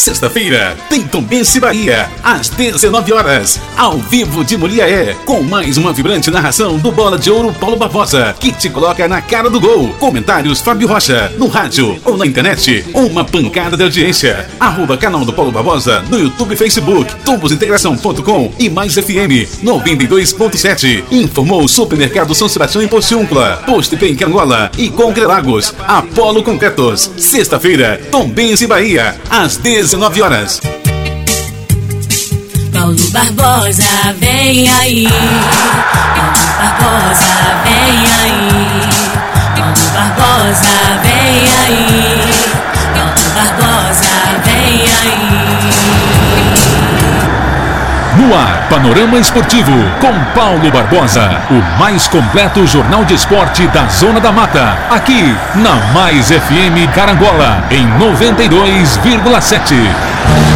Sexta-feira tem Tombense Bahia, às 19 horas, ao vivo de Moliaé, com mais uma vibrante narração do Bola de Ouro Paulo Barbosa, que te coloca na cara do gol. Comentários Fábio Rocha, no rádio ou na internet. Uma pancada de audiência. Arroba canal do Paulo Barbosa no YouTube e Facebook, tombosintegração.com e mais FM 92.7. Informou o Supermercado São Sebastião em Porciúncula, Posto em Cangola e Concrelagos, Apolo Concretos. Sexta-feira, Tombense Bahia, às 19 horas. Paulo Barbosa, vem aí. Paulo Barbosa, vem aí. Paulo Barbosa, vem aí. Paulo Barbosa, Ar, Panorama Esportivo, com Paulo Barbosa. O mais completo jornal de esporte da Zona da Mata. Aqui, na Mais FM Carangola, em 92,7.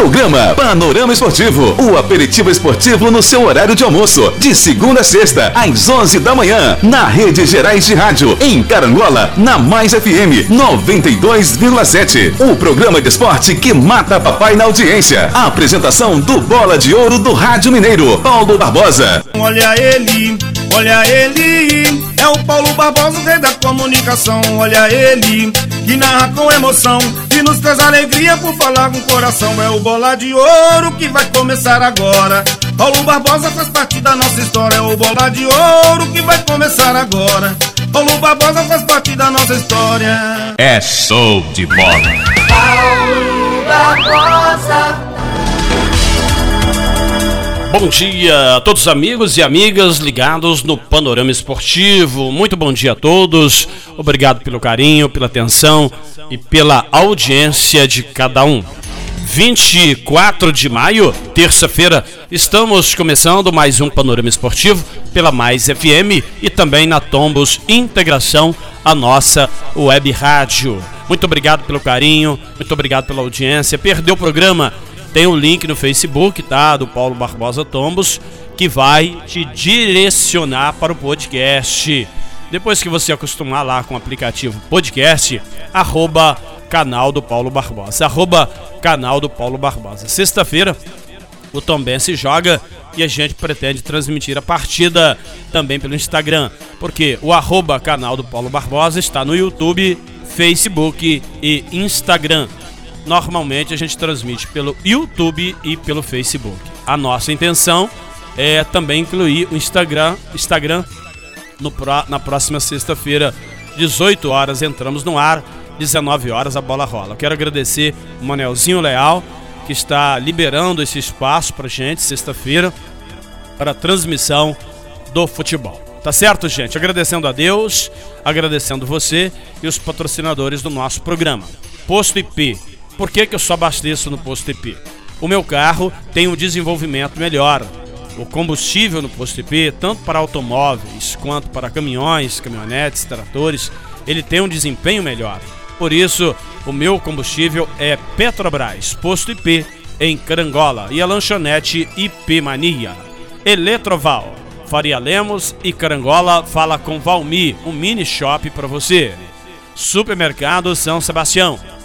Programa Panorama Esportivo, o aperitivo esportivo no seu horário de almoço, de segunda a sexta, às 11 da manhã, na Rede Gerais de Rádio, em Carangola, na Mais FM 92,7. O programa de esporte que mata papai na audiência. A apresentação do Bola de Ouro do Rádio Mineiro, Paulo Barbosa. Olha ele, olha ele, é o Paulo Barbosa, rei da comunicação. Olha ele, que narra com emoção, que nos traz alegria por falar com o coração. É o Bola de Ouro que vai começar agora. Paulo Barbosa faz parte da nossa história. É o Bola de Ouro que vai começar agora. Paulo Barbosa faz parte da nossa história. É show de bola. Paulo Barbosa. Bom dia a todos os amigos e amigas ligados no Panorama Esportivo. Muito bom dia a todos. Obrigado pelo carinho, pela atenção e pela audiência de cada um. 24 de maio, terça-feira, estamos começando mais um Panorama Esportivo pela Mais FM e também na Tombos Integração, a nossa web rádio. Muito obrigado pelo carinho, muito obrigado pela audiência. Perdeu o programa? Tem um link no Facebook, tá? Do Paulo Barbosa Tombos, que vai te direcionar para o podcast. Depois que você acostumar lá com o aplicativo podcast, arroba canal do Paulo Barbosa. Arroba canal do Paulo Barbosa. Sexta-feira, o Tombense joga e a gente pretende transmitir a partida também pelo Instagram, porque o arroba canal do Paulo Barbosa está no YouTube, Facebook e Instagram. Normalmente a gente transmite pelo YouTube e pelo Facebook. A nossa intenção é também incluir o Instagram, Instagram no, na próxima sexta-feira, 18 horas, entramos no ar, 19 horas a bola rola. Quero agradecer o Manelzinho Leal, que está liberando esse espaço para gente, sexta-feira, para a transmissão do futebol. Tá certo, gente? Agradecendo a Deus, agradecendo você e os patrocinadores do nosso programa. Posto IP. Por que, que eu só abasteço no Posto IP? O meu carro tem um desenvolvimento melhor. O combustível no Posto IP, tanto para automóveis quanto para caminhões, caminhonetes, tratores, ele tem um desempenho melhor. Por isso, o meu combustível é Petrobras, Posto IP, em Carangola, e a lanchonete IP Mania. Eletroval, Faria Lemos e Carangola fala com Valmi, um mini shop para você. Supermercado São Sebastião.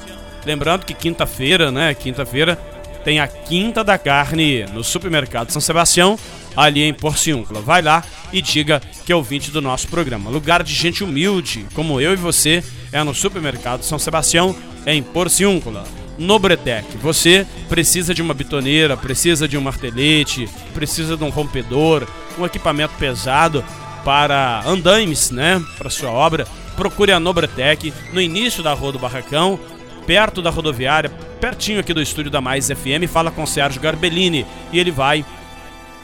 Lembrando que quinta-feira, né? Quinta-feira tem a Quinta da Carne no Supermercado São Sebastião, ali em Porciúncula. Vai lá e diga que é ouvinte do nosso programa. Lugar de gente humilde, como eu e você, é no Supermercado São Sebastião, em Porciúncula. No Bretec, você precisa de uma bitoneira, precisa de um martelete, precisa de um rompedor, um equipamento pesado para andaimes, né, para sua obra. Procure a Nobretec no início da Rua do Barracão, perto da rodoviária, pertinho aqui do estúdio da Mais FM, fala com o Sérgio Garbellini e ele vai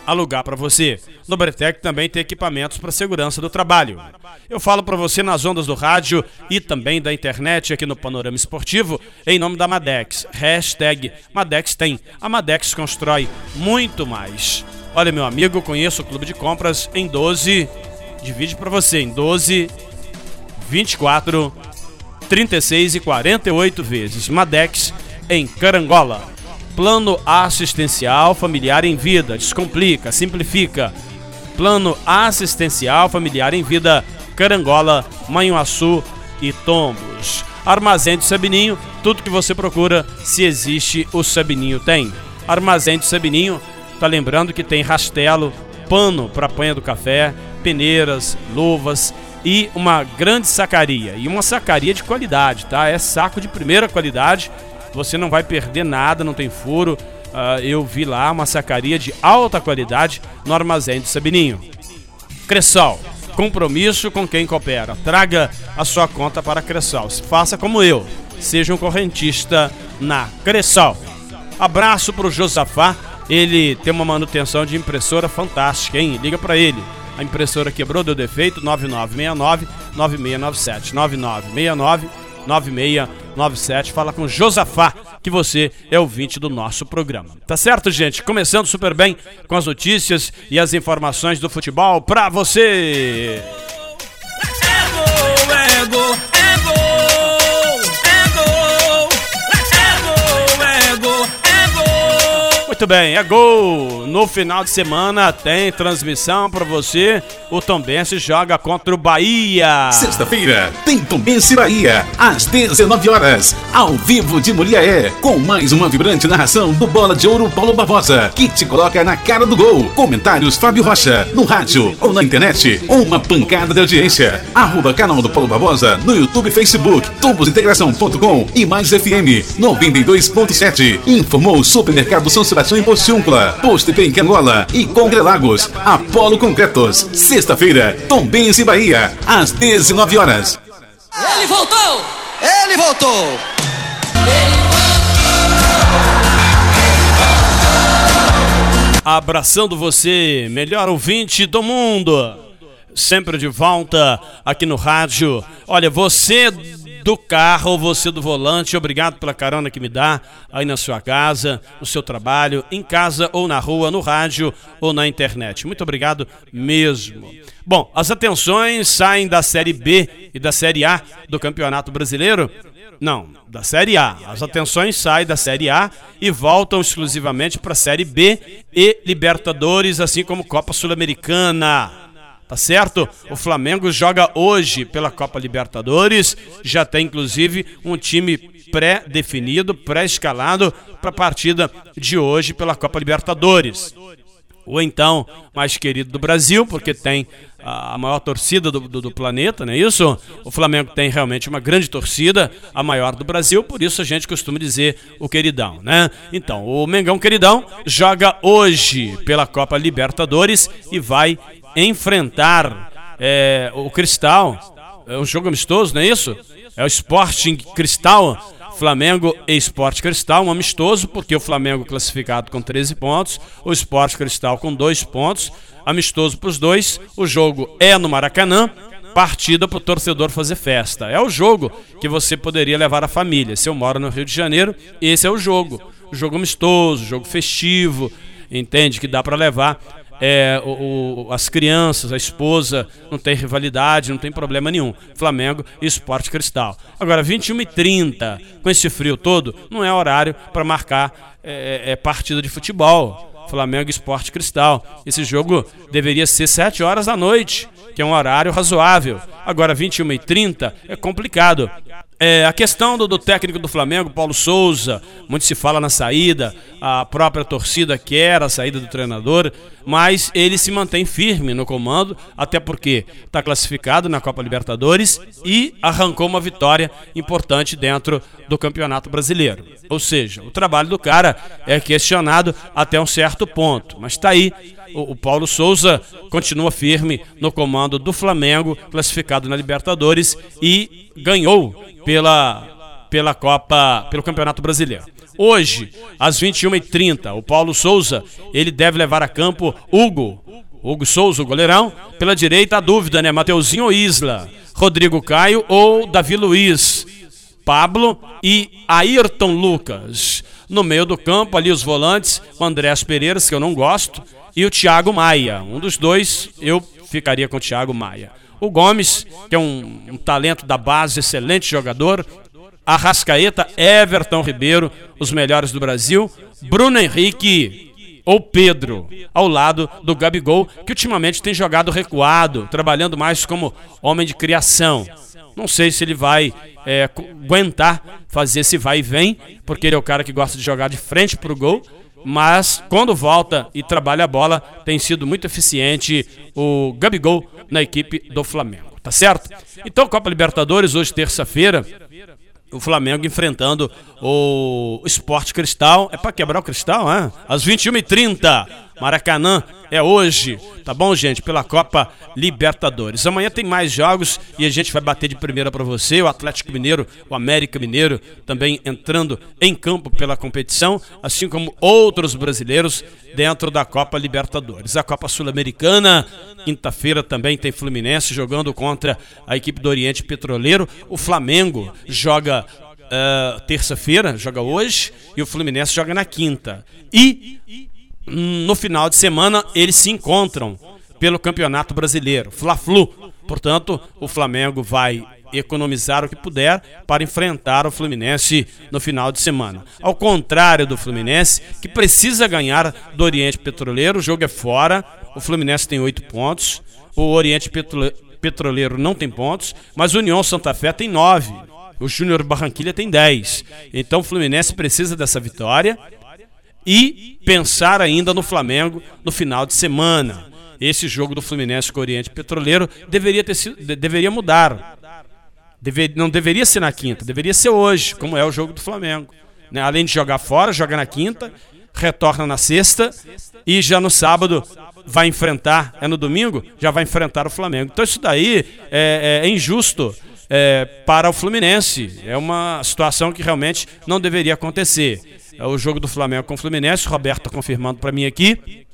alugar para você. No Bretec também tem equipamentos para segurança do trabalho. Eu falo para você nas ondas do rádio e também da internet aqui no Panorama Esportivo em nome da Madex. Hashtag Madex tem. A Madex constrói muito mais. Olha, meu amigo, conheço o Clube de Compras em 12. Divide para você em 12, 24, 36 e 48 vezes. Madex em Carangola. Plano assistencial familiar em vida. Descomplica, simplifica. Plano assistencial familiar em vida. Carangola, Manhuaçu e Tombos. Armazém do Sabininho, tudo que você procura, se existe, o Sabininho tem. Armazém do Sabininho, tá lembrando que tem rastelo, pano para panha do café, peneiras, luvas e uma grande sacaria. E uma sacaria de qualidade, tá? É saco de primeira qualidade. Você não vai perder nada, não tem furo. Uh, eu vi lá uma sacaria de alta qualidade no armazém do Sabininho. Cressol, compromisso com quem coopera. Traga a sua conta para Cressol. Faça como eu, seja um correntista na Cressol. Abraço para o Josafá, ele tem uma manutenção de impressora fantástica, hein? Liga para ele. A impressora quebrou, deu defeito, 9969 9697 9969 9697. Fala com Josafá, que você é ouvinte do nosso programa. Tá certo, gente? Começando super bem com as notícias e as informações do futebol pra você. Muito bem, é gol. No final de semana tem transmissão para você o Tombense joga contra o Bahia. Sexta-feira tem Tombense Bahia, às 19 horas, ao vivo de Muriaé, com mais uma vibrante narração do Bola de Ouro Paulo Barbosa, que te coloca na cara do gol. Comentários Fábio Rocha, no rádio ou na internet, uma pancada de audiência. Arroba canal do Paulo Barbosa no YouTube Facebook, tubosintegração.com e mais FM 92.7. Informou Supermercado São Sebastião em Postiúncula, Posto em Cangola e Congrelagos, Apolo Concretos. Sexta-feira, Tombense Bahia, às 19 horas. Ele voltou! Ele voltou! Abraçando você, melhor ouvinte do mundo. Sempre de volta aqui no rádio. Olha, você do carro, você do volante, obrigado pela carona que me dá aí na sua casa, no seu trabalho, em casa ou na rua, no rádio ou na internet. Muito obrigado mesmo. Bom, as atenções saem da Série B e da Série A do Campeonato Brasileiro. Não, da Série A. As atenções saem da Série A e voltam exclusivamente para a Série B e Libertadores, assim como Copa Sul-Americana tá certo? O Flamengo joga hoje pela Copa Libertadores, já tem inclusive um time pré-definido, pré-escalado para a partida de hoje pela Copa Libertadores. Ou então, mais querido do Brasil, porque tem a maior torcida do, do, do, planeta, não é isso? O Flamengo tem realmente uma grande torcida, a maior do Brasil, por isso a gente costuma dizer o queridão, né? Então, o Mengão Queridão joga hoje pela Copa Libertadores e vai enfrentar é, o Cristal. É um jogo amistoso, não é isso? É o Sporting Cristal, Flamengo e Esporte Cristal, um amistoso, porque o Flamengo classificado com 13 pontos, o Esporte Cristal com 2 pontos, amistoso para os dois. O jogo é no Maracanã, partida para o torcedor fazer festa. É o jogo que você poderia levar a família. Se eu moro no Rio de Janeiro, esse é o jogo. Jogo amistoso, jogo festivo, entende? Que dá para levar é, o, o, as crianças, a esposa, não tem rivalidade, não tem problema nenhum. Flamengo e Esporte Cristal. Agora, 21 e 30 com esse frio todo, não é horário para marcar é, é, partida de futebol. Flamengo e Esporte Cristal. Esse jogo deveria ser 7 horas da noite, que é um horário razoável. Agora, 21 e 30 é complicado. É, a questão do, do, técnico do Flamengo, Paulo Souza, muito se fala na saída, a própria torcida quer a saída do treinador, mas ele se mantém firme no comando, até porque está classificado na Copa Libertadores e arrancou uma vitória importante dentro do Campeonato Brasileiro. Ou seja, o trabalho do cara é questionado até um certo ponto, mas está aí. O, o Paulo Souza continua firme no comando do Flamengo, classificado na Libertadores e ganhou pela, pela Copa, pelo Campeonato Brasileiro. Hoje, às 21h30, o Paulo Souza, ele deve levar a campo Hugo. Hugo Souza, o goleirão. Pela direita, a dúvida, né? Mateuzinho ou Isla? Rodrigo Caio ou Davi Luiz? Pablo e Ayrton Lucas. No meio do campo, ali os volantes, o Andrés Pereira, que eu não gosto, e o Thiago Maia. Um dos dois, eu ficaria com o Thiago Maia. O Gomes, que é um, um talento da base, excelente jogador. Arrascaeta, Everton Ribeiro, os melhores do Brasil. Bruno Henrique ou Pedro, ao lado do Gabigol, que ultimamente tem jogado recuado, trabalhando mais como homem de criação. Não sei se ele vai é, aguentar fazer esse vai e vem, porque ele é o cara que gosta de jogar de frente para o gol. Mas quando volta e trabalha a bola, tem sido muito eficiente o Gabigol na equipe do Flamengo. Tá certo? Então, Copa Libertadores, hoje, terça-feira, o Flamengo enfrentando o Esporte Cristal. É para quebrar o cristal, é? Às 21h30. Maracanã é hoje, tá bom, gente? Pela Copa Libertadores. Amanhã tem mais jogos e a gente vai bater de primeira para você. O Atlético Mineiro, o América Mineiro também entrando em campo pela competição, assim como outros brasileiros dentro da Copa Libertadores. A Copa Sul-Americana, quinta-feira também tem Fluminense jogando contra a equipe do Oriente Petroleiro. O Flamengo joga Uh, terça-feira, joga hoje, e o Fluminense joga na quinta. E no final de semana eles se encontram pelo Campeonato Brasileiro, Fla-Flu. Portanto, o Flamengo vai economizar o que puder para enfrentar o Fluminense no final de semana. Ao contrário do Fluminense, que precisa ganhar do Oriente Petroleiro, o jogo é fora. O Fluminense tem oito pontos, o Oriente Petroleiro não tem pontos, mas o União Santa Fé tem nove. O Júnior Barranquilha tem dez. Então o Fluminense precisa dessa vitória e pensar ainda no Flamengo no final de semana. Esse jogo do Fluminense com o Oriente Petroleiro deveria, ter sido, deveria mudar. Deve, não deveria ser na quinta, deveria ser hoje, como é o jogo do Flamengo. Né? Além de jogar fora, joga na quinta, retorna na sexta e já no sábado vai enfrentar, é no domingo, já vai enfrentar o Flamengo. Então isso daí é, é, é injusto é, para o Fluminense. É uma situação que realmente não deveria acontecer. É o jogo do Flamengo com o Fluminense. Roberto confirmando para mim aqui.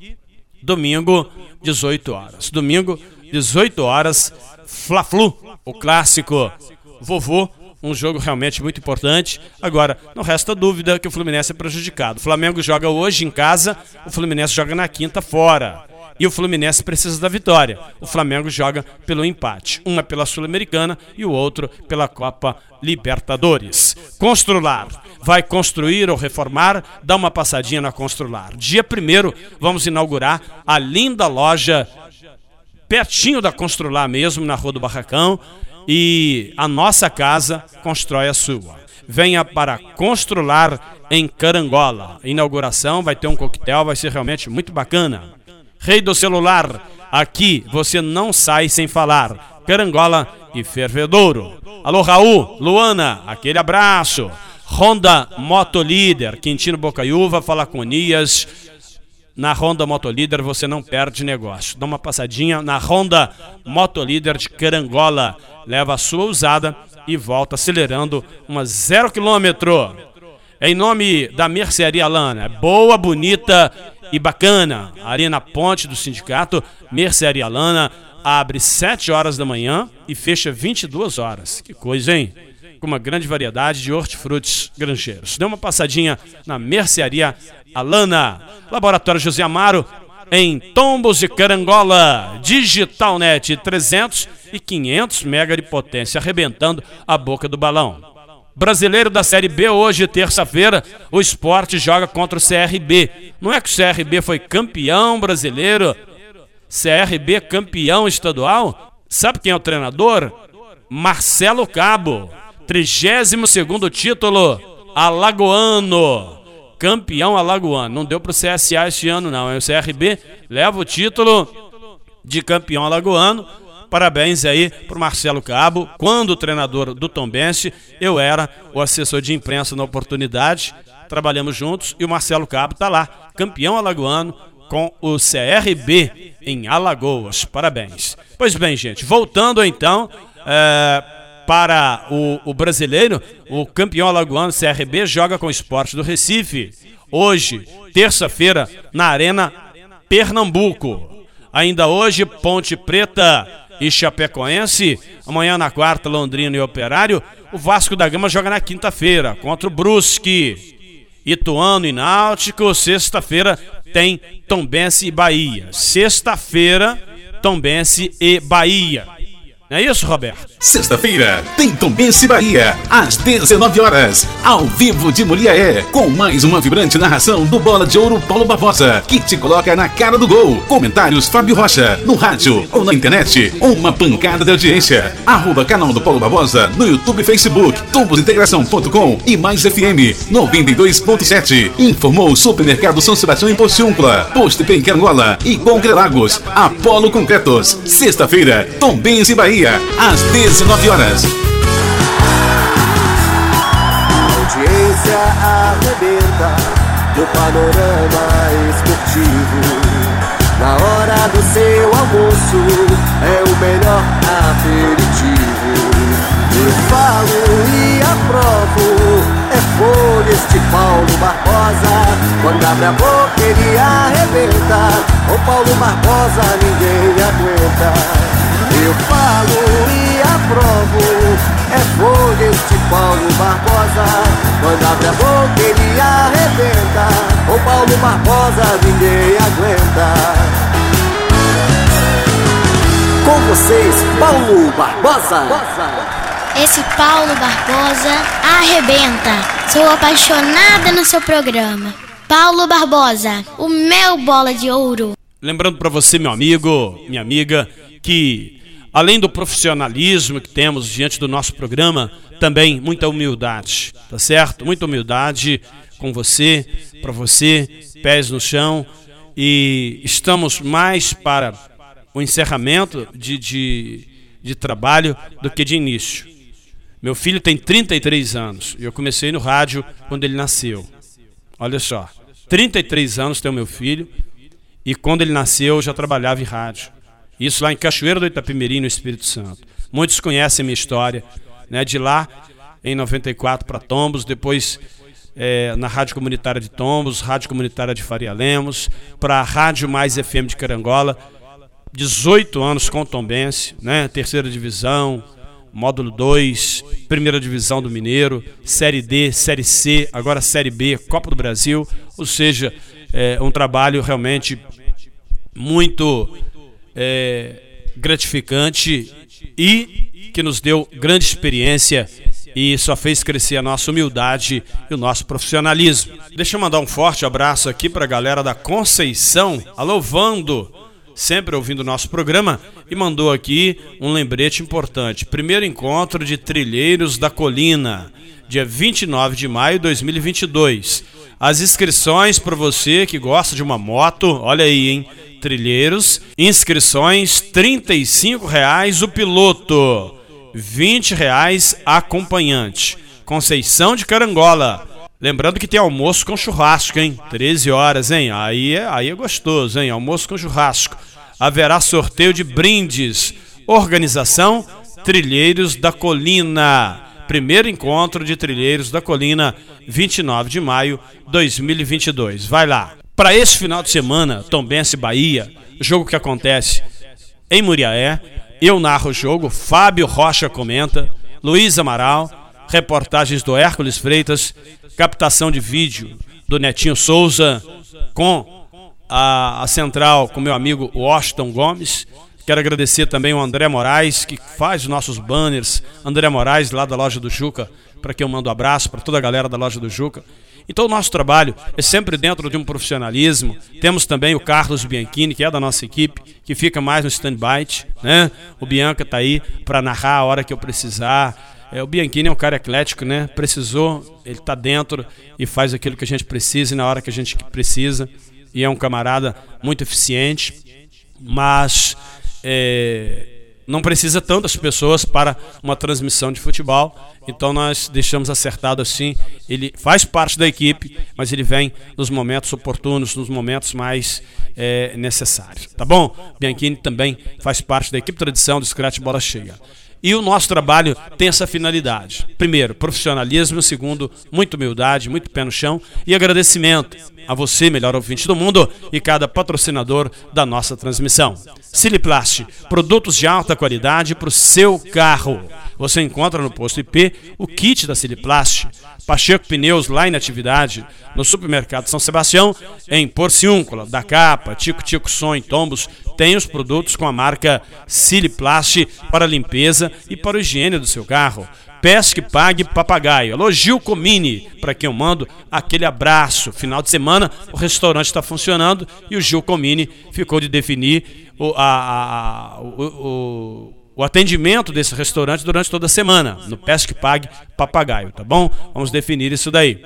Domingo, 18 horas. Domingo, 18 horas, Fla-Flu, o clássico vovô. Um jogo realmente muito importante. Agora, não resta dúvida que o Fluminense é prejudicado. O Flamengo joga hoje em casa, o Fluminense joga na quinta fora. E o Fluminense precisa da vitória. O Flamengo joga pelo empate. Uma pela Sul-Americana e o outro pela Copa Libertadores. Constrular. Vai construir ou reformar? Dá uma passadinha na Constrular. Dia 1 vamos inaugurar a linda loja pertinho da Constrular mesmo, na Rua do Barracão. E a nossa casa constrói a sua. Venha para Constrular em Carangola. Inauguração, vai ter um coquetel, vai ser realmente muito bacana. Rei do celular, aqui você não sai sem falar. Carangola e Fervedouro. Alô, Raul, Luana, aquele abraço. Honda Motolíder, Quintino Bocaiúva, fala com Nias. Na Honda Motolíder você não perde negócio. Dá uma passadinha na Honda Motolíder de Carangola. Leva a sua usada e volta acelerando uma zero quilômetro. Em nome da Mercearia Lana, boa, bonita e bacana. Ali na ponte do sindicato, Mercearia Lana abre 7 horas da manhã e fecha 22 horas. Que coisa, hein? Com uma grande variedade de hortifrutis granjeiros. Dê uma passadinha na Mercearia Alana. Laboratório José Amaro, em Tombos de Carangola. Digitalnet 300 e 500 mega de potência, arrebentando a boca do balão. Brasileiro da Série B hoje, terça-feira, o esporte joga contra o CRB. Não é que o CRB foi campeão brasileiro, CRB campeão estadual? Sabe quem é o treinador? Marcelo Cabo, 32 título, alagoano, campeão alagoano. Não deu para o CSA este ano não, é o CRB, leva o título de campeão alagoano Parabéns aí para o Marcelo Cabo. Quando treinador do Tombense, eu era o assessor de imprensa na oportunidade. Trabalhamos juntos e o Marcelo Cabo está lá, campeão alagoano com o CRB em Alagoas. Parabéns. Pois bem, gente, voltando então é, para o, o, brasileiro, o campeão alagoano CRB joga com o esporte do Recife. Hoje, terça-feira, na Arena Pernambuco. Ainda hoje, Ponte Preta e Chapecoense. Amanhã na quarta, Londrina e Operário. O Vasco da Gama joga na quinta-feira contra o Brusque. Ituano e Náutico. Sexta-feira tem Tombense e Bahia. Sexta-feira, Tombense e Bahia. Não é isso, Roberto? Sexta-feira tem Tombense Bahia, às 19 horas, ao vivo de Muriaé, com mais uma vibrante narração do Bola de Ouro Paulo Barbosa, que te coloca na cara do gol. Comentários Fábio Rocha, no rádio ou na internet, uma pancada de audiência. Arroba canal do Paulo Barbosa no YouTube e Facebook, tombosintegração.com e mais FM 92.7. Informou o Supermercado São Sebastião em Porciúncula, Posto em Carangola e Concrelagos, Apolo Concretos. Sexta-feira, Tombense Bahia às 19 horas. Audiência arrebenta no panorama esportivo. Na hora do seu almoço é o melhor aperitivo. Eu falo e aprovo, é folha este Paulo Barbosa. Quando abre a boca ele arrebenta, o Paulo Barbosa ninguém aguenta. Eu falo e aprovo, é fogo este Paulo Barbosa. Quando abre a boca ele arrebenta, o Paulo Barbosa ninguém aguenta. Com vocês, Paulo Barbosa. Esse Paulo Barbosa arrebenta. Sou apaixonada no seu programa. Paulo Barbosa, o meu bola de ouro. Lembrando para você, meu amigo, minha amiga, que além do profissionalismo que temos diante do nosso programa, também muita humildade, tá certo? Muita humildade com você, para você, pés no chão. E estamos mais para o encerramento de, de, de trabalho do que de início. Meu filho tem 33 anos e eu comecei no rádio quando ele nasceu. Olha só, 33 anos tem o meu filho e quando ele nasceu eu já trabalhava em rádio. Isso lá em Cachoeira do Itapemirim, no Espírito Santo. Muitos conhecem minha história. Né? De lá, em 94, para Tombos, depois é, na Rádio Comunitária de Tombos, Rádio Comunitária de Faria Lemos, para a Rádio Mais FM de Carangola. 18 anos com Tombense, né? terceira divisão, módulo 2, primeira divisão do Mineiro, Série D, Série C, agora Série B, Copa do Brasil. Ou seja, é um trabalho realmente muito é, gratificante e que nos deu grande experiência e só fez crescer a nossa humildade e o nosso profissionalismo. Deixa eu mandar um forte abraço aqui para a galera da Conceição, alô Vando, sempre ouvindo o nosso programa, e mandou aqui um lembrete importante. Primeiro encontro de Trilheiros da Colina, dia 29 de maio de 2022. As inscrições para você que gosta de uma moto, olha aí, hein? Trilheiros. Inscrições R$ reais o piloto, R$ reais acompanhante. Conceição de Carangola. Lembrando que tem almoço com churrasco, hein? 13 horas, hein? Aí é, aí é gostoso, hein? Almoço com churrasco. Haverá sorteio de brindes. Organização Trilheiros da Colina. Primeiro encontro de Trilheiros da Colina, 29 de maio 2022. Vai lá. Para esse final de semana, Tombense Bahia, jogo que acontece em Muriaé, eu narro o jogo, Fábio Rocha comenta, Luiz Amaral, reportagens do Hércules Freitas, captação de vídeo do Netinho Souza com a, a central com meu amigo Washington Gomes. Quero agradecer também o André Moraes, que faz os nossos banners. André Moraes, lá da loja do Juca, para quem eu mando um abraço, para toda a galera da loja do Juca. Então, o nosso trabalho é sempre dentro de um profissionalismo. Temos também o Carlos Bianchini, que é da nossa equipe, que fica mais no stand-by. Né? O Bianca está aí para narrar a hora que eu precisar. É, o Bianchini é um cara eclético, né? Precisou, ele está dentro e faz aquilo que a gente precisa e na hora que a gente precisa. E é um camarada muito eficiente, mas é, não precisa tantas pessoas para uma transmissão de futebol. Então nós deixamos acertado assim. Ele faz parte da equipe, mas ele vem nos momentos oportunos, nos momentos mais é, necessários. Tá bom? Bianchini também faz parte da equipe tradição do Scratch Bola Cheia. E o nosso trabalho tem essa finalidade. Primeiro, profissionalismo. Segundo, muita humildade, muito pé no chão e agradecimento. A você, melhor ouvinte do mundo, e cada patrocinador da nossa transmissão. Siliplast, produtos de alta qualidade para o seu carro. Você encontra no posto IP o kit da Siliplast, Pacheco Pneus lá em atividade, no supermercado São Sebastião, em Porciúncula, da Capa, Tico Tico Som em Tombos, tem os produtos com a marca Siliplast para limpeza e para a higiene do seu carro. Pesque, pague, papagaio. Elogio Comini, para quem eu mando aquele abraço. Final de semana, o restaurante está funcionando e o Gil Comini ficou de definir o, a, a, o, o, o, atendimento desse restaurante durante toda a semana, no Pesque, pague, papagaio, tá bom? Vamos definir isso daí.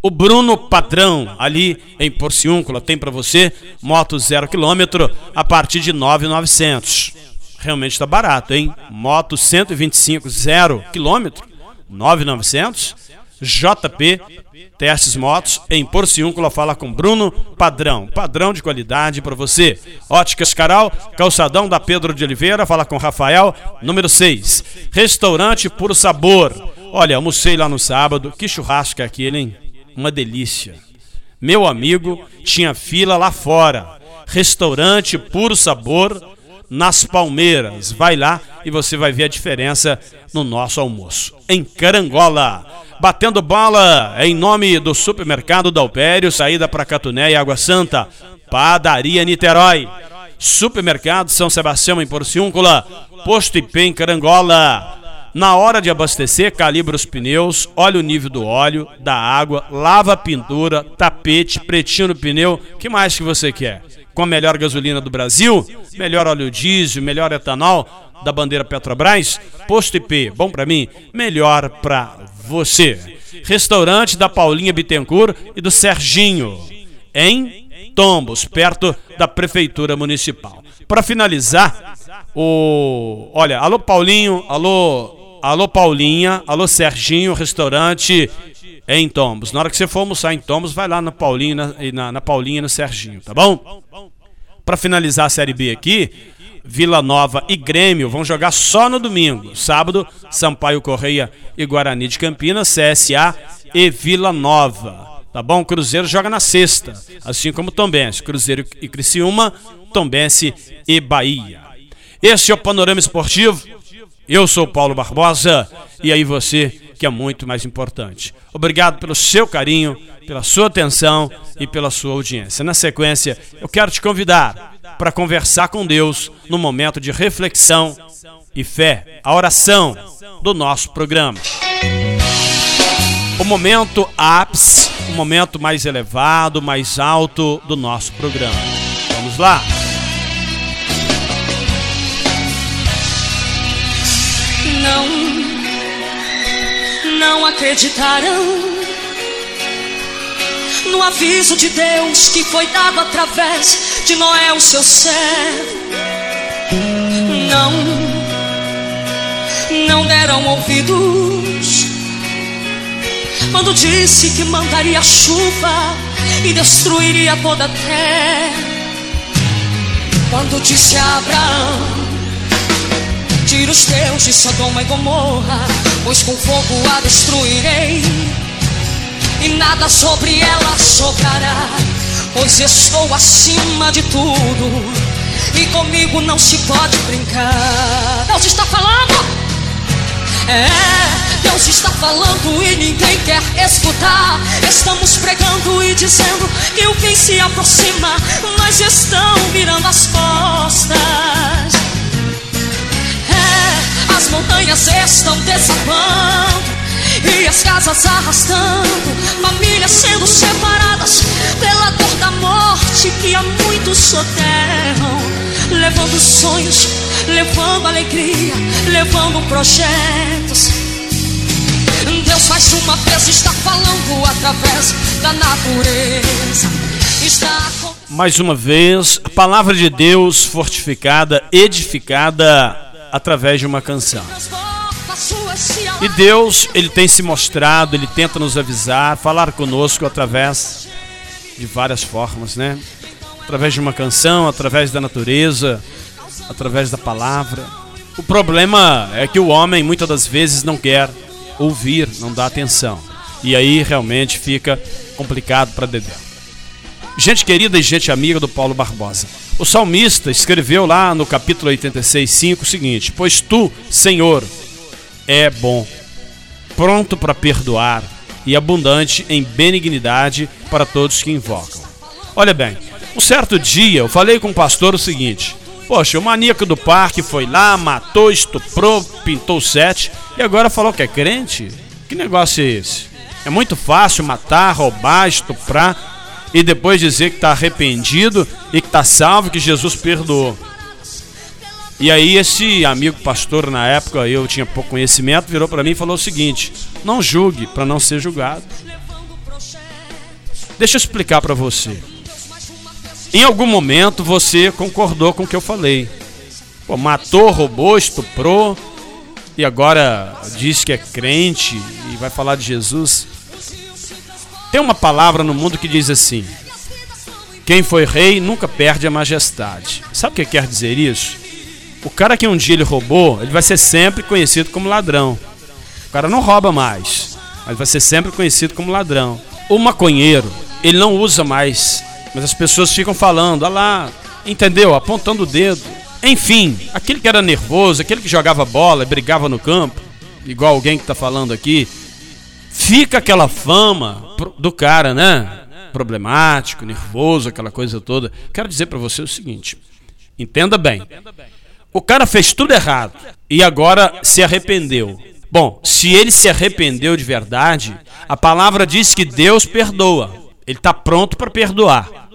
O Bruno Padrão, ali em Porciúncula, tem para você moto zero quilômetro a partir de 9,900 realmente está barato, hein? Moto 125 0 km, 9,900. JP Testes Motos em Porciúncula fala com Bruno Padrão, padrão de qualidade para você. Óticas Caral, calçadão da Pedro de Oliveira, fala com Rafael, número 6. Restaurante Puro Sabor. Olha, almocei lá no sábado, que churrasco é aquele, hein? Uma delícia. Meu amigo, tinha fila lá fora. Restaurante Puro Sabor nas Palmeiras. Vai lá e você vai ver a diferença no nosso almoço. Em Carangola. Batendo bola em nome do supermercado Dalpério, saída para Catuné e Água Santa. Padaria Niterói. Supermercado São Sebastião em Porciúncula. Posto IP em Carangola. Na hora de abastecer, calibra os pneus, olha o nível do óleo, da água, lava a pintura, tapete, pretinho no pneu. que mais que você quer? Com a melhor gasolina do Brasil, melhor óleo diesel, melhor etanol da bandeira Petrobras, posto IP, bom para mim, melhor para você. Restaurante da Paulinha Bittencourt e do Serginho, em Tombos, perto da Prefeitura Municipal. Para finalizar, o. Olha, alô Paulinho, alô, alô Paulinha, alô Serginho, restaurante em Tombos. Na hora que você for almoçar em Tombos, vai lá na Paulinha e na, na Paulinha no Serginho, tá bom? Para finalizar a Série B aqui, Vila Nova e Grêmio vão jogar só no domingo. Sábado, Sampaio Correia e Guarani de Campinas, CSA e Vila Nova. Tá bom? Cruzeiro joga na sexta, assim como Tombense. Cruzeiro e Criciúma, Tombense e Bahia. Esse é o Panorama Esportivo. Eu sou Paulo Barbosa e aí você que é muito mais importante. Obrigado pelo seu carinho, pela sua atenção e pela sua audiência. Na sequência, eu quero te convidar para conversar com Deus no momento de reflexão e fé, a oração do nosso programa. O momento ápice, o momento mais elevado, mais alto do nosso programa. Vamos lá? Não acreditarão no aviso de Deus que foi dado através de Noé, o seu servo. Não, não deram ouvidos quando disse que mandaria chuva e destruiria toda a terra. Quando disse a Abraão Tira os teus de Sodoma e Gomorra, pois com fogo a destruirei, e nada sobre ela sobrará, pois estou acima de tudo, e comigo não se pode brincar. Deus está falando, é, Deus está falando e ninguém quer escutar. Estamos pregando e dizendo que o fim se aproxima, mas estão virando as costas. As montanhas estão desabando e as casas arrastando, famílias sendo separadas pela dor da morte que há muitos soterram, levando sonhos, levando alegria, levando projetos. Deus mais uma vez está falando através da natureza. Está mais uma vez, a palavra de Deus fortificada, edificada através de uma canção. E Deus, ele tem se mostrado, ele tenta nos avisar, falar conosco através de várias formas, né? Através de uma canção, através da natureza, através da palavra. O problema é que o homem muitas das vezes não quer ouvir, não dá atenção. E aí realmente fica complicado para Dedé. Gente querida e gente amiga do Paulo Barbosa. O salmista escreveu lá no capítulo 86, 5 o seguinte: Pois tu, Senhor, é bom, pronto para perdoar e abundante em benignidade para todos que invocam. Olha bem, um certo dia eu falei com o pastor o seguinte: Poxa, o maníaco do parque foi lá, matou, estuprou, pintou sete e agora falou que é crente? Que negócio é esse? É muito fácil matar, roubar, estuprar e depois dizer que está arrependido e que está salvo, que Jesus perdoou. E aí esse amigo pastor na época, eu tinha pouco conhecimento, virou para mim e falou o seguinte: "Não julgue para não ser julgado". Deixa eu explicar para você. Em algum momento você concordou com o que eu falei. Pô, matou, roubou, estuprou e agora diz que é crente e vai falar de Jesus. Tem uma palavra no mundo que diz assim: Quem foi rei nunca perde a majestade. Sabe o que quer dizer isso? O cara que um dia ele roubou, ele vai ser sempre conhecido como ladrão. O cara não rouba mais, mas vai ser sempre conhecido como ladrão. O maconheiro, ele não usa mais mas as pessoas ficam falando, ah lá, entendeu? Apontando o dedo. Enfim, aquele que era nervoso, aquele que jogava bola, brigava no campo, igual alguém que está falando aqui, fica aquela fama do cara, né? Problemático, nervoso, aquela coisa toda. Quero dizer para você o seguinte: entenda bem. O cara fez tudo errado e agora se arrependeu. Bom, se ele se arrependeu de verdade, a palavra diz que Deus perdoa. Ele está pronto para perdoar.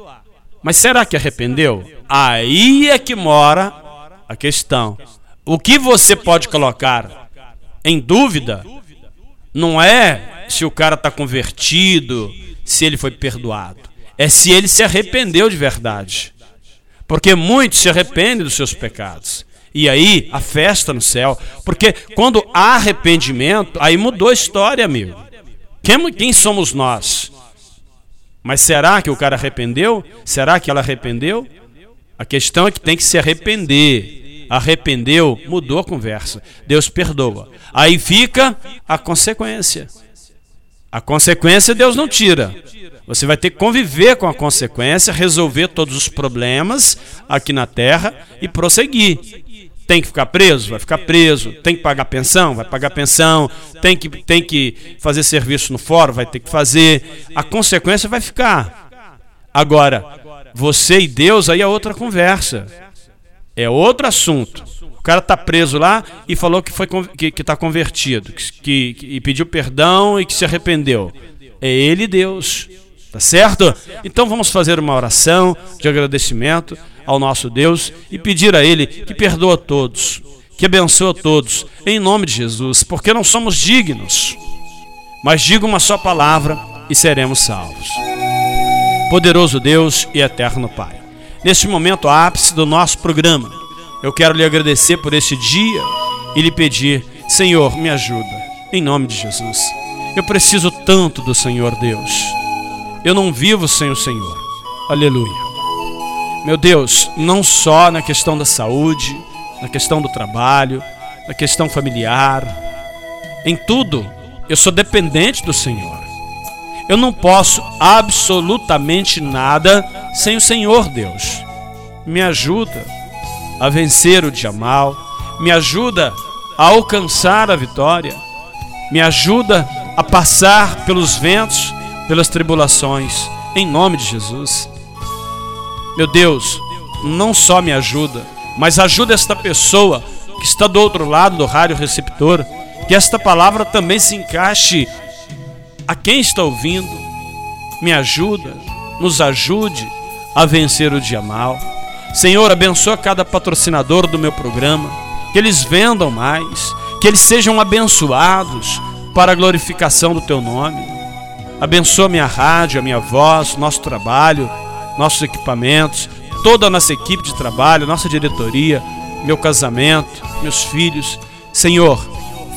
Mas será que arrependeu? Aí é que mora a questão. O que você pode colocar em dúvida não é se o cara está convertido, se ele foi perdoado. É se ele se arrependeu de verdade. Porque muitos se arrependem dos seus pecados. E aí, a festa no céu. Porque quando há arrependimento, aí mudou a história, amigo. Quem, quem somos nós? Mas será que o cara arrependeu? Será que ela arrependeu? A questão é que tem que se arrepender. Arrependeu, mudou a conversa. Deus perdoa. Aí fica a consequência. A consequência Deus não tira. Você vai ter que conviver com a consequência, resolver todos os problemas aqui na terra e prosseguir. Tem que ficar preso? Vai ficar preso. Tem que pagar pensão? Vai pagar pensão. Tem que, tem que fazer serviço no fórum? Vai ter que fazer. A consequência vai ficar. Agora, você e Deus, aí é outra conversa. É outro assunto. Cara está preso lá e falou que foi que está convertido, que, que, e pediu perdão e que se arrependeu. É ele Deus. Tá certo? Então vamos fazer uma oração de agradecimento ao nosso Deus e pedir a Ele que perdoa todos, que abençoa todos, em nome de Jesus, porque não somos dignos. Mas diga uma só palavra e seremos salvos. Poderoso Deus e eterno Pai, neste momento ápice do nosso programa, eu quero lhe agradecer por este dia e lhe pedir, Senhor, me ajuda, em nome de Jesus. Eu preciso tanto do Senhor Deus. Eu não vivo sem o Senhor. Aleluia. Meu Deus, não só na questão da saúde, na questão do trabalho, na questão familiar, em tudo, eu sou dependente do Senhor. Eu não posso absolutamente nada sem o Senhor Deus. Me ajuda a vencer o dia mal, me ajuda a alcançar a vitória, me ajuda a passar pelos ventos, pelas tribulações, em nome de Jesus. Meu Deus, não só me ajuda, mas ajuda esta pessoa que está do outro lado do rádio receptor, que esta palavra também se encaixe a quem está ouvindo. Me ajuda, nos ajude a vencer o dia mal. Senhor, abençoa cada patrocinador do meu programa, que eles vendam mais, que eles sejam abençoados para a glorificação do teu nome. Abençoa minha rádio, a minha voz, nosso trabalho nossos equipamentos, toda a nossa equipe de trabalho, nossa diretoria, meu casamento, meus filhos. Senhor,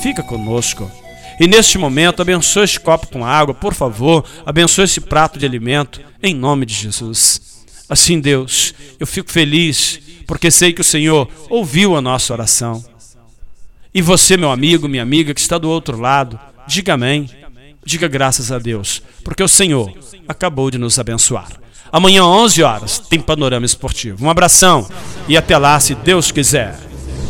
fica conosco. E neste momento, abençoe este copo com água, por favor, abençoe esse prato de alimento, em nome de Jesus. Assim, Deus, eu fico feliz, porque sei que o Senhor ouviu a nossa oração. E você, meu amigo, minha amiga, que está do outro lado, diga amém. diga graças a Deus, porque o Senhor acabou de nos abençoar. Amanhã, 11 horas, tem Panorama Esportivo. Um abração e até lá, se Deus quiser.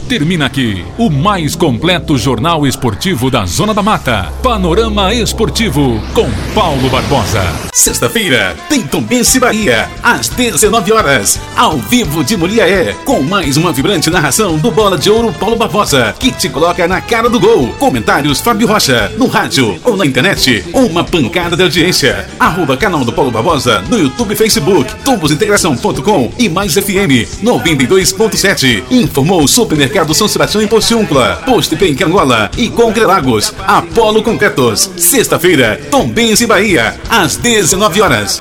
Termina aqui o mais completo jornal esportivo da Zona da Mata. Panorama Esportivo com Paulo Barbosa. Sexta-feira tem Tombense Bahia, às 19 horas, ao vivo de Moliaé, com mais uma vibrante narração do Bola de Ouro Paulo Barbosa, que te coloca na cara do gol. Comentários Fábio Rocha, no rádio ou na internet, uma pancada de audiência. Arroba canal do Paulo Barbosa no YouTube e Facebook, tubosintegração.com e mais FM 92.7. Informou o Supermercado Supermercado São Sebastião em Porciúncula, Posto em Angola e Concrelagos, Apolo Concretos. Sexta-feira, Tombense Bahia, às 19 horas.